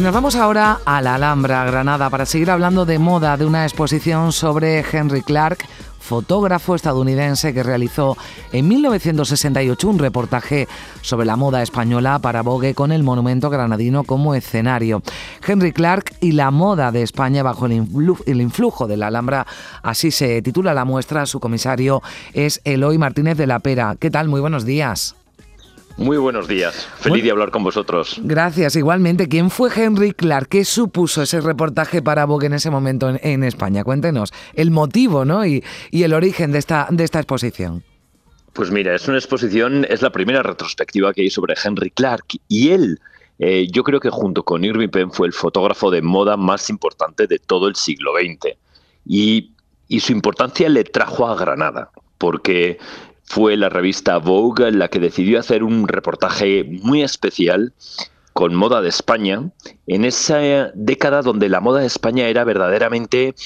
Nos vamos ahora a la Alhambra, Granada, para seguir hablando de moda, de una exposición sobre Henry Clark, fotógrafo estadounidense que realizó en 1968 un reportaje sobre la moda española para Vogue con el monumento granadino como escenario. Henry Clark y la moda de España bajo el, el influjo de la Alhambra, así se titula la muestra. Su comisario es Eloy Martínez de la Pera. ¿Qué tal? Muy buenos días. Muy buenos días. Feliz de hablar con vosotros. Gracias. Igualmente, ¿quién fue Henry Clark? ¿Qué supuso ese reportaje para Vogue en ese momento en, España? Cuéntenos el motivo ¿no? y, el origen de esta, de esta exposición. Pues mira, es una exposición, es la primera retrospectiva que hay sobre Henry Clark y él, eh, yo creo que junto con Irving Penn fue el fotógrafo de moda más importante de todo el siglo XX. Y, y su importancia le trajo a Granada, porque fue la revista Vogue la que decidió hacer un reportaje muy especial con moda de España, en esa década donde la moda de España era verdaderamente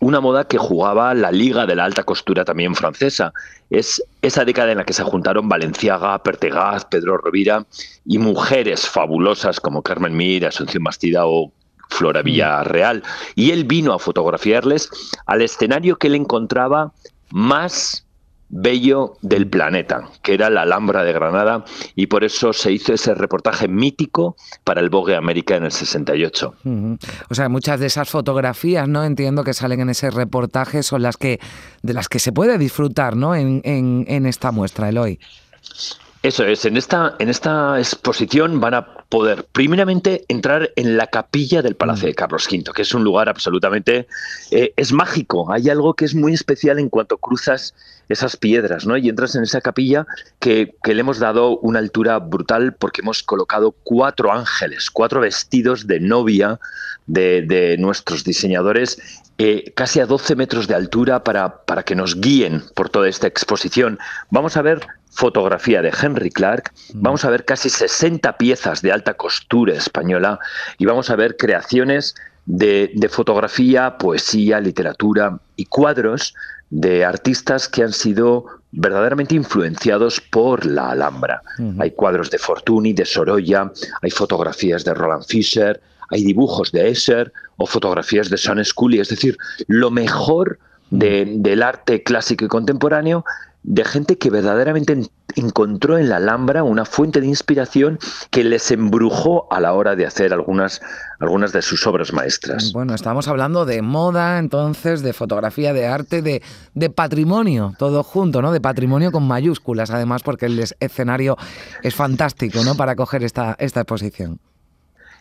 una moda que jugaba la liga de la alta costura también francesa. Es esa década en la que se juntaron Valenciaga, Pertegaz, Pedro Rovira y mujeres fabulosas como Carmen Mir, Asunción Bastida o Flora mm. Villarreal. Y él vino a fotografiarles al escenario que él encontraba más bello del planeta, que era la Alhambra de Granada, y por eso se hizo ese reportaje mítico para el Vogue América en el 68. O sea, muchas de esas fotografías, ¿no? Entiendo que salen en ese reportaje, son las que de las que se puede disfrutar, ¿no? En, en, en esta muestra, Eloy. Eso es, en esta, en esta exposición van a poder primeramente entrar en la capilla del Palacio de mm. Carlos V, que es un lugar absolutamente, eh, es mágico, hay algo que es muy especial en cuanto cruzas esas piedras, ¿no? Y entras en esa capilla que, le hemos dado una altura brutal porque hemos colocado cuatro ángeles, cuatro vestidos de novia de, nuestros diseñadores eh, casi a 12 metros de altura para, para que nos guíen por toda esta exposición. Vamos a ver fotografía de Henry Clark, mm. vamos a ver casi 60 piezas de alta costura española y vamos a ver creaciones de, fotografía, poesía, literatura y cuadros de artistas que han sido verdaderamente influenciados por la Alhambra. Hay cuadros de Fortuny, de Sorolla, hay fotografías de Roland Fischer, hay dibujos de Escher o fotografías de Son Scully, es decir, lo mejor mm. del arte clásico y contemporáneo de gente que verdaderamente encontró en la Alhambra una fuente de inspiración que les embrujó a la hora de hacer algunas, algunas de sus obras maestras. Bueno, estamos hablando de moda, entonces, de fotografía, de arte, de, de patrimonio, todo junto, ¿no? De patrimonio con mayúsculas, además, porque el escenario es fantástico, ¿no? Para coger esta, esta exposición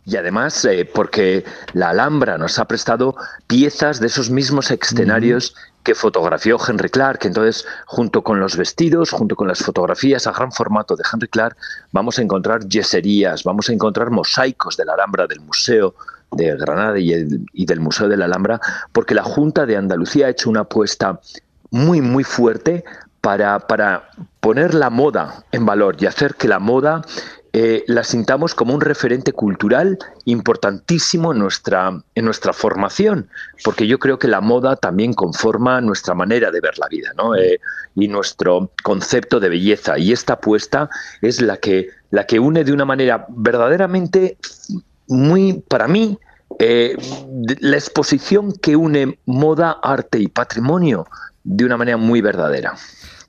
y además eh, porque la Alhambra nos ha prestado piezas de esos mismos escenarios que fotografió Henry Clark. Entonces, junto con los vestidos, junto con las fotografías a gran formato de Henry Clark, vamos a encontrar yeserías, vamos a encontrar mosaicos de la Alhambra del Museo de Granada y, del Museo de la Alhambra, porque la Junta de Andalucía ha hecho una apuesta muy, muy fuerte para, para poner la moda en valor y hacer que la moda eh, la sintamos como un referente cultural importantísimo en nuestra, en nuestra formación, porque yo creo que la moda también conforma nuestra manera de ver la vida eh, y nuestro concepto de belleza. Y esta apuesta es la que, la que une de una manera verdaderamente muy, para mí, eh, la exposición que une moda, arte y patrimonio de una manera muy verdadera.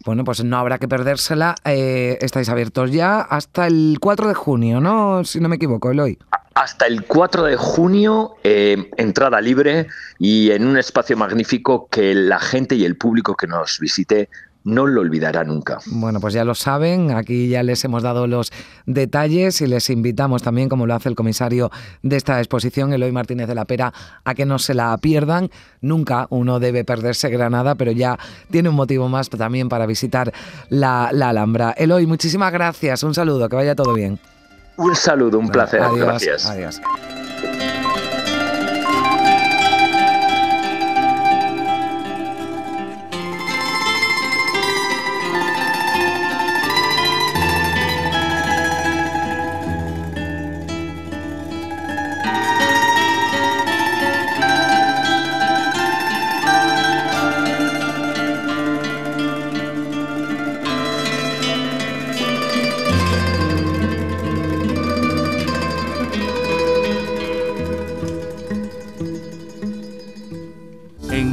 Bueno, pues no habrá que perdérsela. Eh, estáis abiertos ya hasta el 4 de junio, ¿no? Si no me equivoco, Eloy. Hasta el 4 de junio, eh, entrada libre y en un espacio magnífico que la gente y el público que nos visite no lo olvidará nunca. Bueno, pues ya lo saben, aquí ya les hemos dado los detalles y les invitamos también, como lo hace el comisario de esta exposición, Eloy Martínez de la Pera, a que no se la pierdan. Nunca uno debe perderse Granada, pero ya tiene un motivo más también para visitar la, Alhambra. Eloy, muchísimas gracias, un saludo, que vaya todo bien. Un saludo, un placer, gracias. Adiós.